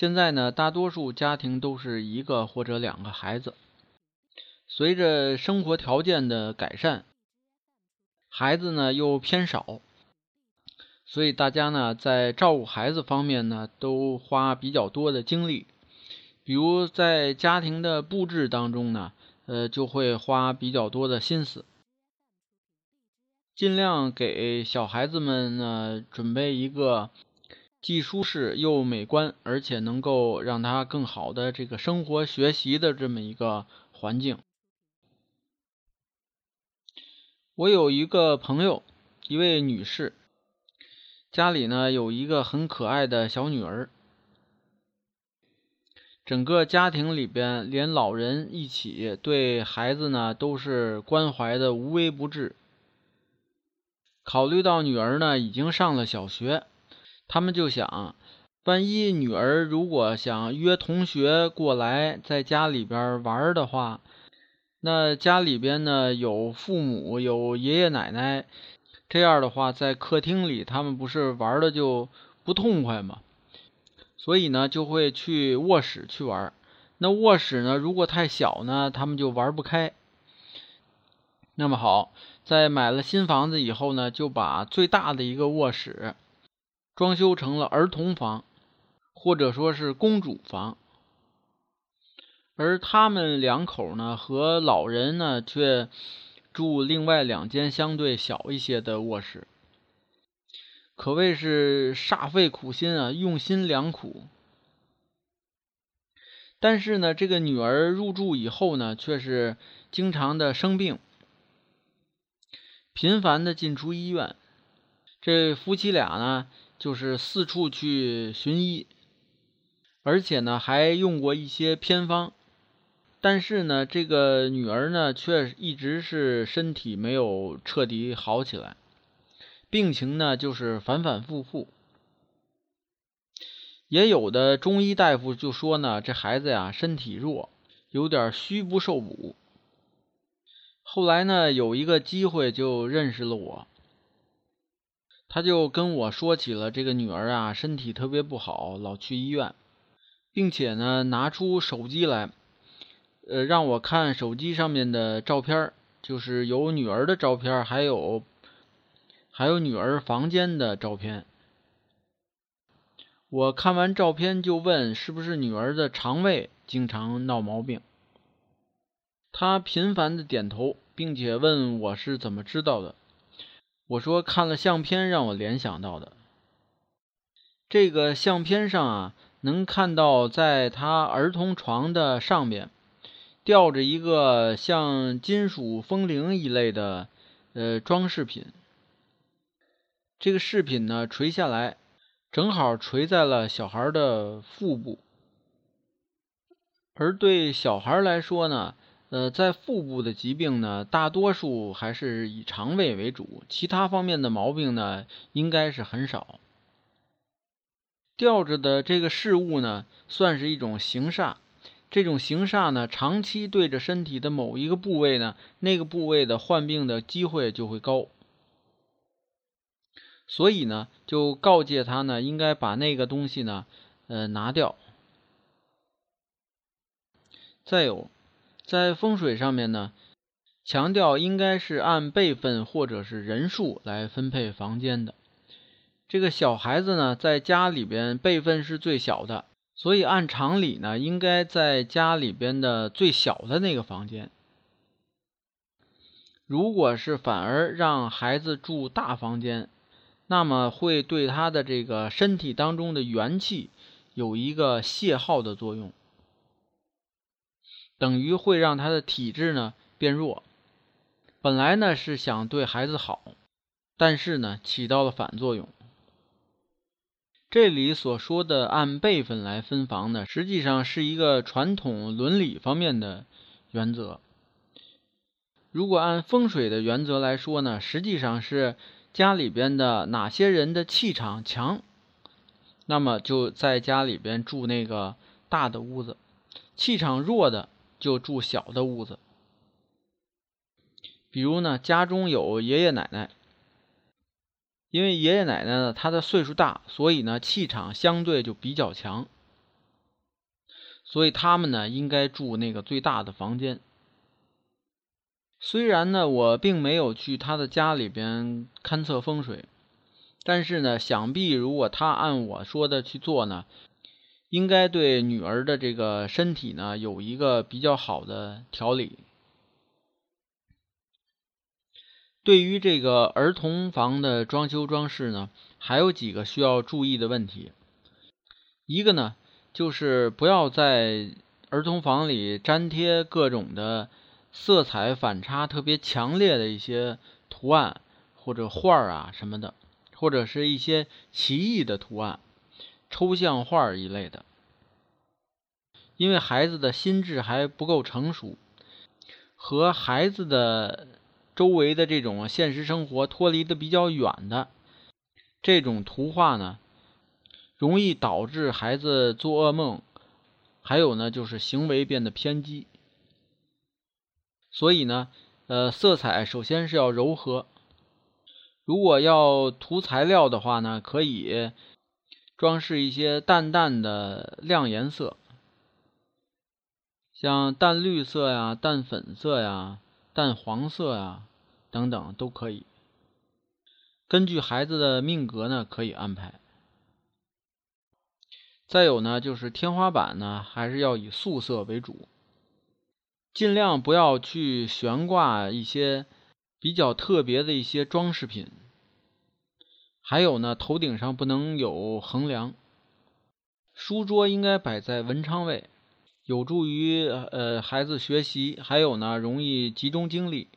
现在呢，大多数家庭都是一个或者两个孩子。随着生活条件的改善，孩子呢又偏少，所以大家呢在照顾孩子方面呢都花比较多的精力。比如在家庭的布置当中呢，呃，就会花比较多的心思，尽量给小孩子们呢准备一个。既舒适又美观，而且能够让他更好的这个生活学习的这么一个环境。我有一个朋友，一位女士，家里呢有一个很可爱的小女儿，整个家庭里边连老人一起对孩子呢都是关怀的无微不至。考虑到女儿呢已经上了小学。他们就想，万一女儿如果想约同学过来在家里边玩的话，那家里边呢有父母有爷爷奶奶，这样的话在客厅里他们不是玩的就不痛快吗？所以呢就会去卧室去玩。那卧室呢如果太小呢，他们就玩不开。那么好，在买了新房子以后呢，就把最大的一个卧室。装修成了儿童房，或者说是公主房，而他们两口呢和老人呢却住另外两间相对小一些的卧室，可谓是煞费苦心啊，用心良苦。但是呢，这个女儿入住以后呢，却是经常的生病，频繁的进出医院。这夫妻俩呢。就是四处去寻医，而且呢还用过一些偏方，但是呢这个女儿呢却一直是身体没有彻底好起来，病情呢就是反反复复。也有的中医大夫就说呢这孩子呀身体弱，有点虚不受补。后来呢有一个机会就认识了我。他就跟我说起了这个女儿啊，身体特别不好，老去医院，并且呢，拿出手机来，呃，让我看手机上面的照片，就是有女儿的照片，还有还有女儿房间的照片。我看完照片就问，是不是女儿的肠胃经常闹毛病？他频繁的点头，并且问我是怎么知道的。我说看了相片，让我联想到的。这个相片上啊，能看到在他儿童床的上面吊着一个像金属风铃一类的呃装饰品。这个饰品呢垂下来，正好垂在了小孩的腹部。而对小孩来说呢。呃，在腹部的疾病呢，大多数还是以肠胃为主，其他方面的毛病呢，应该是很少。吊着的这个事物呢，算是一种形煞，这种形煞呢，长期对着身体的某一个部位呢，那个部位的患病的机会就会高，所以呢，就告诫他呢，应该把那个东西呢，呃，拿掉。再有。在风水上面呢，强调应该是按辈分或者是人数来分配房间的。这个小孩子呢，在家里边辈分是最小的，所以按常理呢，应该在家里边的最小的那个房间。如果是反而让孩子住大房间，那么会对他的这个身体当中的元气有一个泄耗的作用。等于会让他的体质呢变弱。本来呢是想对孩子好，但是呢，起到了反作用。这里所说的按辈分来分房呢，实际上是一个传统伦理方面的原则。如果按风水的原则来说呢，实际上是家里边的哪些人的气场强，那么就在家里边住那个大的屋子；气场弱的就住小的屋子。比如呢，家中有爷爷奶奶。因为爷爷奶奶呢，他的岁数大，所以呢气场相对就比较强，所以他们呢应该住那个最大的房间。虽然呢我并没有去他的家里边勘测风水，但是呢想必如果他按我说的去做呢，应该对女儿的这个身体呢有一个比较好的调理。对于这个儿童房的装修装饰呢，还有几个需要注意的问题。一个呢，就是不要在儿童房里粘贴各种的色彩反差特别强烈的一些图案或者画儿啊什么的，或者是一些奇异的图案、抽象画一类的。因为孩子的心智还不够成熟，和孩子的。周围的这种现实生活脱离的比较远的这种图画呢，容易导致孩子做噩梦，还有呢就是行为变得偏激。所以呢，呃，色彩首先是要柔和。如果要涂材料的话呢，可以装饰一些淡淡的亮颜色，像淡绿色呀、淡粉色呀、淡黄色呀。等等都可以，根据孩子的命格呢，可以安排。再有呢，就是天花板呢，还是要以素色为主，尽量不要去悬挂一些比较特别的一些装饰品。还有呢，头顶上不能有横梁。书桌应该摆在文昌位，有助于呃孩子学习，还有呢，容易集中精力。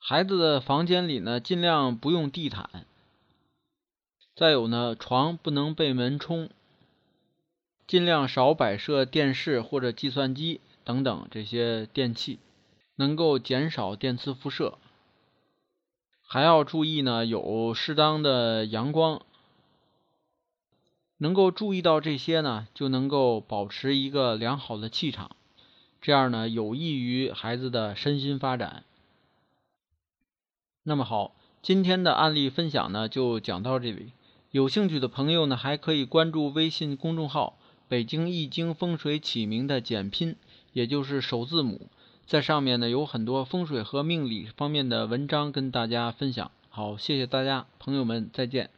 孩子的房间里呢，尽量不用地毯。再有呢，床不能被门冲，尽量少摆设电视或者计算机等等这些电器，能够减少电磁辐射。还要注意呢，有适当的阳光。能够注意到这些呢，就能够保持一个良好的气场，这样呢，有益于孩子的身心发展。那么好，今天的案例分享呢就讲到这里。有兴趣的朋友呢，还可以关注微信公众号“北京易经风水起名”的简拼，也就是首字母，在上面呢有很多风水和命理方面的文章跟大家分享。好，谢谢大家，朋友们再见。